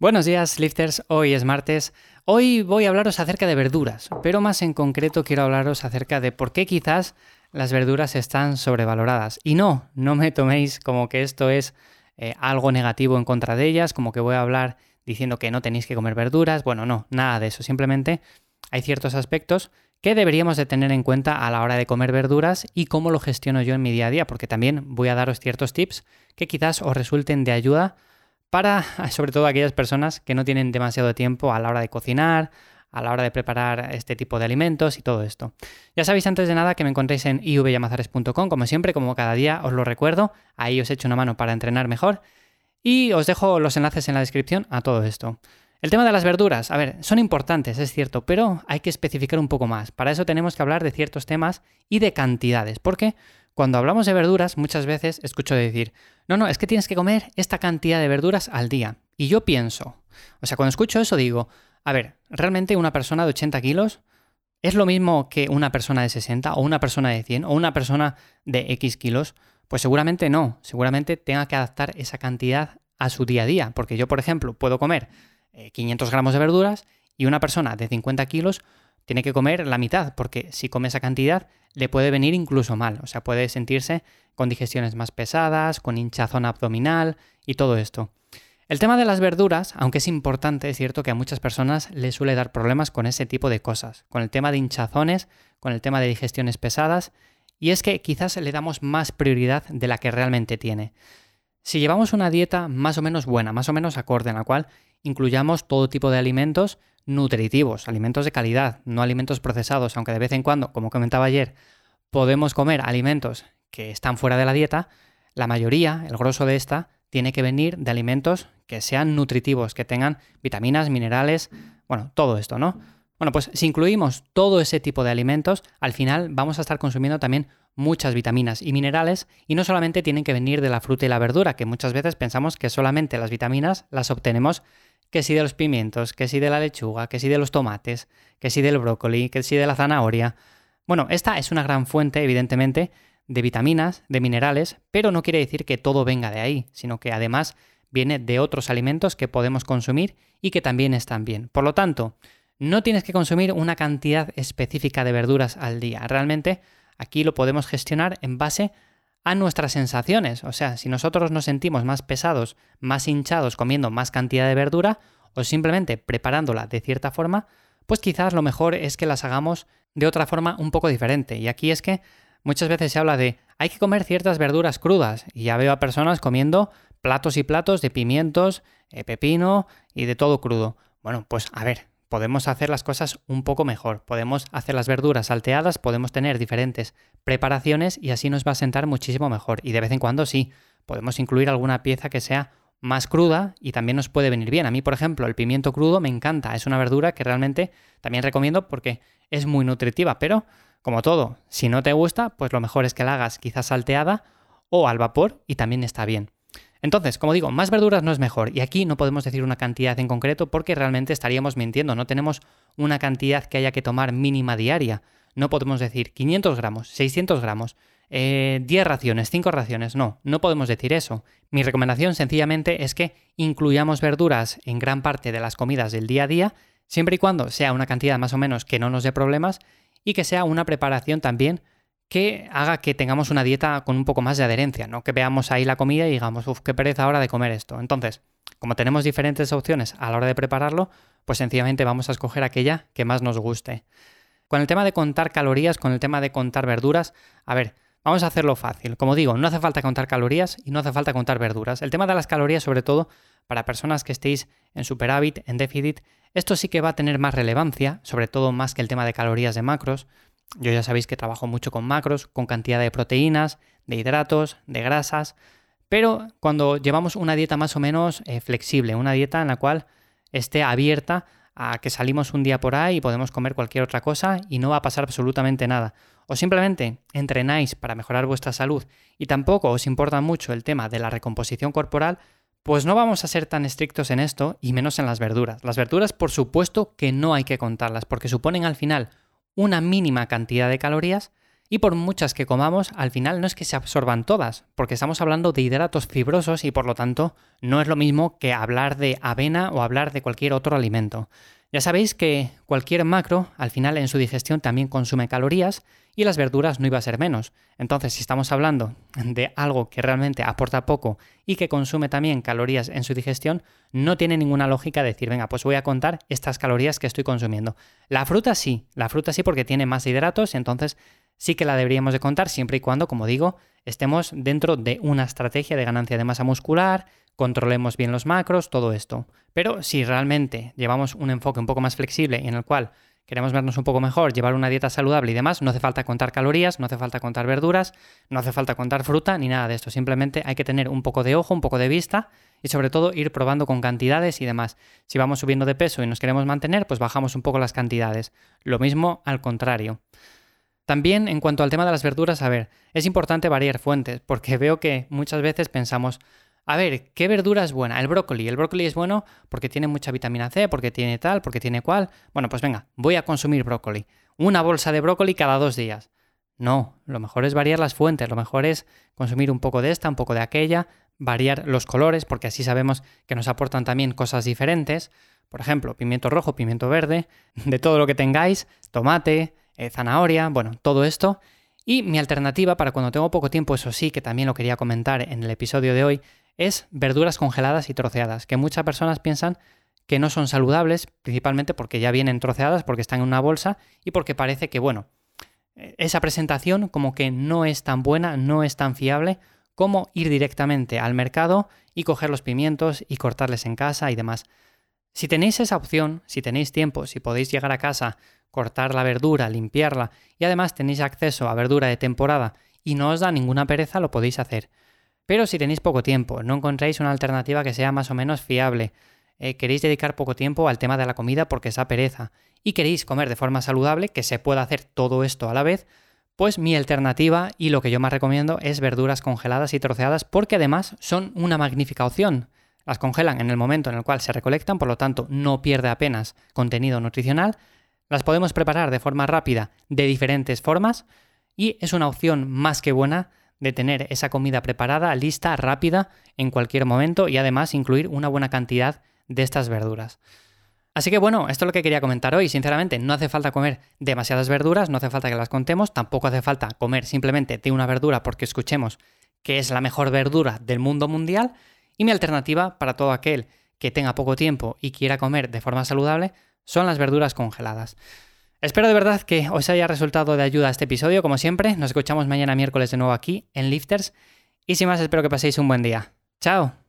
Buenos días, lifters. Hoy es martes. Hoy voy a hablaros acerca de verduras, pero más en concreto quiero hablaros acerca de por qué quizás las verduras están sobrevaloradas. Y no, no me toméis como que esto es eh, algo negativo en contra de ellas, como que voy a hablar diciendo que no tenéis que comer verduras. Bueno, no, nada de eso. Simplemente hay ciertos aspectos que deberíamos de tener en cuenta a la hora de comer verduras y cómo lo gestiono yo en mi día a día, porque también voy a daros ciertos tips que quizás os resulten de ayuda para sobre todo aquellas personas que no tienen demasiado tiempo a la hora de cocinar, a la hora de preparar este tipo de alimentos y todo esto. Ya sabéis antes de nada que me encontréis en ivyamazares.com, como siempre, como cada día os lo recuerdo, ahí os echo una mano para entrenar mejor y os dejo los enlaces en la descripción a todo esto. El tema de las verduras, a ver, son importantes, es cierto, pero hay que especificar un poco más. Para eso tenemos que hablar de ciertos temas y de cantidades, porque cuando hablamos de verduras, muchas veces escucho decir, no, no, es que tienes que comer esta cantidad de verduras al día. Y yo pienso, o sea, cuando escucho eso digo, a ver, ¿realmente una persona de 80 kilos es lo mismo que una persona de 60 o una persona de 100 o una persona de X kilos? Pues seguramente no, seguramente tenga que adaptar esa cantidad a su día a día, porque yo, por ejemplo, puedo comer 500 eh, gramos de verduras y una persona de 50 kilos tiene que comer la mitad, porque si come esa cantidad le puede venir incluso mal, o sea, puede sentirse con digestiones más pesadas, con hinchazón abdominal y todo esto. El tema de las verduras, aunque es importante, es cierto que a muchas personas les suele dar problemas con ese tipo de cosas, con el tema de hinchazones, con el tema de digestiones pesadas, y es que quizás le damos más prioridad de la que realmente tiene. Si llevamos una dieta más o menos buena, más o menos acorde, en la cual incluyamos todo tipo de alimentos, nutritivos, alimentos de calidad, no alimentos procesados, aunque de vez en cuando, como comentaba ayer, podemos comer alimentos que están fuera de la dieta, la mayoría, el grosso de esta, tiene que venir de alimentos que sean nutritivos, que tengan vitaminas, minerales, bueno, todo esto, ¿no? Bueno, pues si incluimos todo ese tipo de alimentos, al final vamos a estar consumiendo también muchas vitaminas y minerales y no solamente tienen que venir de la fruta y la verdura, que muchas veces pensamos que solamente las vitaminas las obtenemos que si de los pimientos, que si de la lechuga, que si de los tomates, que si del brócoli, que si de la zanahoria. Bueno, esta es una gran fuente, evidentemente, de vitaminas, de minerales, pero no quiere decir que todo venga de ahí, sino que además viene de otros alimentos que podemos consumir y que también están bien. Por lo tanto, no tienes que consumir una cantidad específica de verduras al día. Realmente aquí lo podemos gestionar en base a nuestras sensaciones. O sea, si nosotros nos sentimos más pesados, más hinchados comiendo más cantidad de verdura o simplemente preparándola de cierta forma, pues quizás lo mejor es que las hagamos de otra forma un poco diferente. Y aquí es que muchas veces se habla de hay que comer ciertas verduras crudas y ya veo a personas comiendo platos y platos de pimientos, eh, pepino y de todo crudo. Bueno, pues a ver, podemos hacer las cosas un poco mejor. Podemos hacer las verduras salteadas, podemos tener diferentes preparaciones y así nos va a sentar muchísimo mejor. Y de vez en cuando sí, podemos incluir alguna pieza que sea más cruda y también nos puede venir bien. A mí, por ejemplo, el pimiento crudo me encanta. Es una verdura que realmente también recomiendo porque es muy nutritiva. Pero, como todo, si no te gusta, pues lo mejor es que la hagas quizás salteada o al vapor y también está bien. Entonces, como digo, más verduras no es mejor. Y aquí no podemos decir una cantidad en concreto porque realmente estaríamos mintiendo. No tenemos una cantidad que haya que tomar mínima diaria. No podemos decir 500 gramos, 600 gramos, 10 eh, raciones, 5 raciones. No, no podemos decir eso. Mi recomendación sencillamente es que incluyamos verduras en gran parte de las comidas del día a día, siempre y cuando sea una cantidad más o menos que no nos dé problemas y que sea una preparación también que haga que tengamos una dieta con un poco más de adherencia, ¿no? Que veamos ahí la comida y digamos, uff, qué pereza ahora de comer esto. Entonces, como tenemos diferentes opciones a la hora de prepararlo, pues sencillamente vamos a escoger aquella que más nos guste. Con el tema de contar calorías, con el tema de contar verduras, a ver, vamos a hacerlo fácil. Como digo, no hace falta contar calorías y no hace falta contar verduras. El tema de las calorías, sobre todo para personas que estéis en superávit, en déficit, esto sí que va a tener más relevancia, sobre todo más que el tema de calorías de macros, yo ya sabéis que trabajo mucho con macros, con cantidad de proteínas, de hidratos, de grasas, pero cuando llevamos una dieta más o menos eh, flexible, una dieta en la cual esté abierta a que salimos un día por ahí y podemos comer cualquier otra cosa y no va a pasar absolutamente nada. O simplemente entrenáis para mejorar vuestra salud y tampoco os importa mucho el tema de la recomposición corporal, pues no vamos a ser tan estrictos en esto y menos en las verduras. Las verduras, por supuesto que no hay que contarlas porque suponen al final una mínima cantidad de calorías Y por muchas que comamos, al final no es que se absorban todas, porque estamos hablando de hidratos fibrosos y por lo tanto no es lo mismo que hablar de avena o hablar de cualquier otro alimento. Ya sabéis que cualquier macro al final en su digestión también consume calorías y las verduras no iba a ser menos. Entonces, si estamos hablando de algo que realmente aporta poco y que consume también calorías en su digestión, no tiene ninguna lógica decir, venga, pues voy a contar estas calorías que estoy consumiendo. La fruta sí, la fruta sí porque tiene más hidratos, entonces sí que la deberíamos de contar siempre y cuando, como digo, estemos dentro de una estrategia de ganancia de masa muscular, controlemos bien los macros, todo esto. Pero si realmente llevamos un enfoque un poco más flexible en el cual queremos vernos un poco mejor, llevar una dieta saludable y demás, no hace falta contar calorías, no hace falta contar verduras, no hace falta contar fruta ni nada de esto. Simplemente hay que tener un poco de ojo, un poco de vista y sobre todo ir probando con cantidades y demás. Si vamos subiendo de peso y nos queremos mantener, pues bajamos un poco las cantidades. Lo mismo al contrario. También en cuanto al tema de las verduras, a ver, es importante variar fuentes, porque veo que muchas veces pensamos, a ver, ¿qué verdura es buena? El brócoli. El brócoli es bueno porque tiene mucha vitamina C, porque tiene tal, porque tiene cual. Bueno, pues venga, voy a consumir brócoli. Una bolsa de brócoli cada dos días. No, lo mejor es variar las fuentes, lo mejor es consumir un poco de esta, un poco de aquella, variar los colores, porque así sabemos que nos aportan también cosas diferentes. Por ejemplo, pimiento rojo, pimiento verde, de todo lo que tengáis, tomate, eh, zanahoria, bueno, todo esto. Y mi alternativa para cuando tengo poco tiempo, eso sí, que también lo quería comentar en el episodio de hoy, es verduras congeladas y troceadas, que muchas personas piensan que no son saludables, principalmente porque ya vienen troceadas, porque están en una bolsa y porque parece que, bueno, esa presentación como que no es tan buena, no es tan fiable como ir directamente al mercado y coger los pimientos y cortarles en casa y demás. Si tenéis esa opción, si tenéis tiempo, si podéis llegar a casa, cortar la verdura, limpiarla y además tenéis acceso a verdura de temporada y no os da ninguna pereza, lo podéis hacer. Pero si tenéis poco tiempo, no encontráis una alternativa que sea más o menos fiable, eh, queréis dedicar poco tiempo al tema de la comida porque esa pereza, y queréis comer de forma saludable, que se pueda hacer todo esto a la vez, pues mi alternativa y lo que yo más recomiendo es verduras congeladas y troceadas porque además son una magnífica opción. Las congelan en el momento en el cual se recolectan, por lo tanto no pierde apenas contenido nutricional. Las podemos preparar de forma rápida de diferentes formas y es una opción más que buena de tener esa comida preparada, lista, rápida, en cualquier momento y además incluir una buena cantidad de estas verduras. Así que bueno, esto es lo que quería comentar hoy. Sinceramente, no hace falta comer demasiadas verduras, no hace falta que las contemos, tampoco hace falta comer simplemente de una verdura porque escuchemos que es la mejor verdura del mundo mundial. Y mi alternativa para todo aquel que tenga poco tiempo y quiera comer de forma saludable son las verduras congeladas. Espero de verdad que os haya resultado de ayuda este episodio, como siempre. Nos escuchamos mañana miércoles de nuevo aquí en Lifters. Y sin más, espero que paséis un buen día. ¡Chao!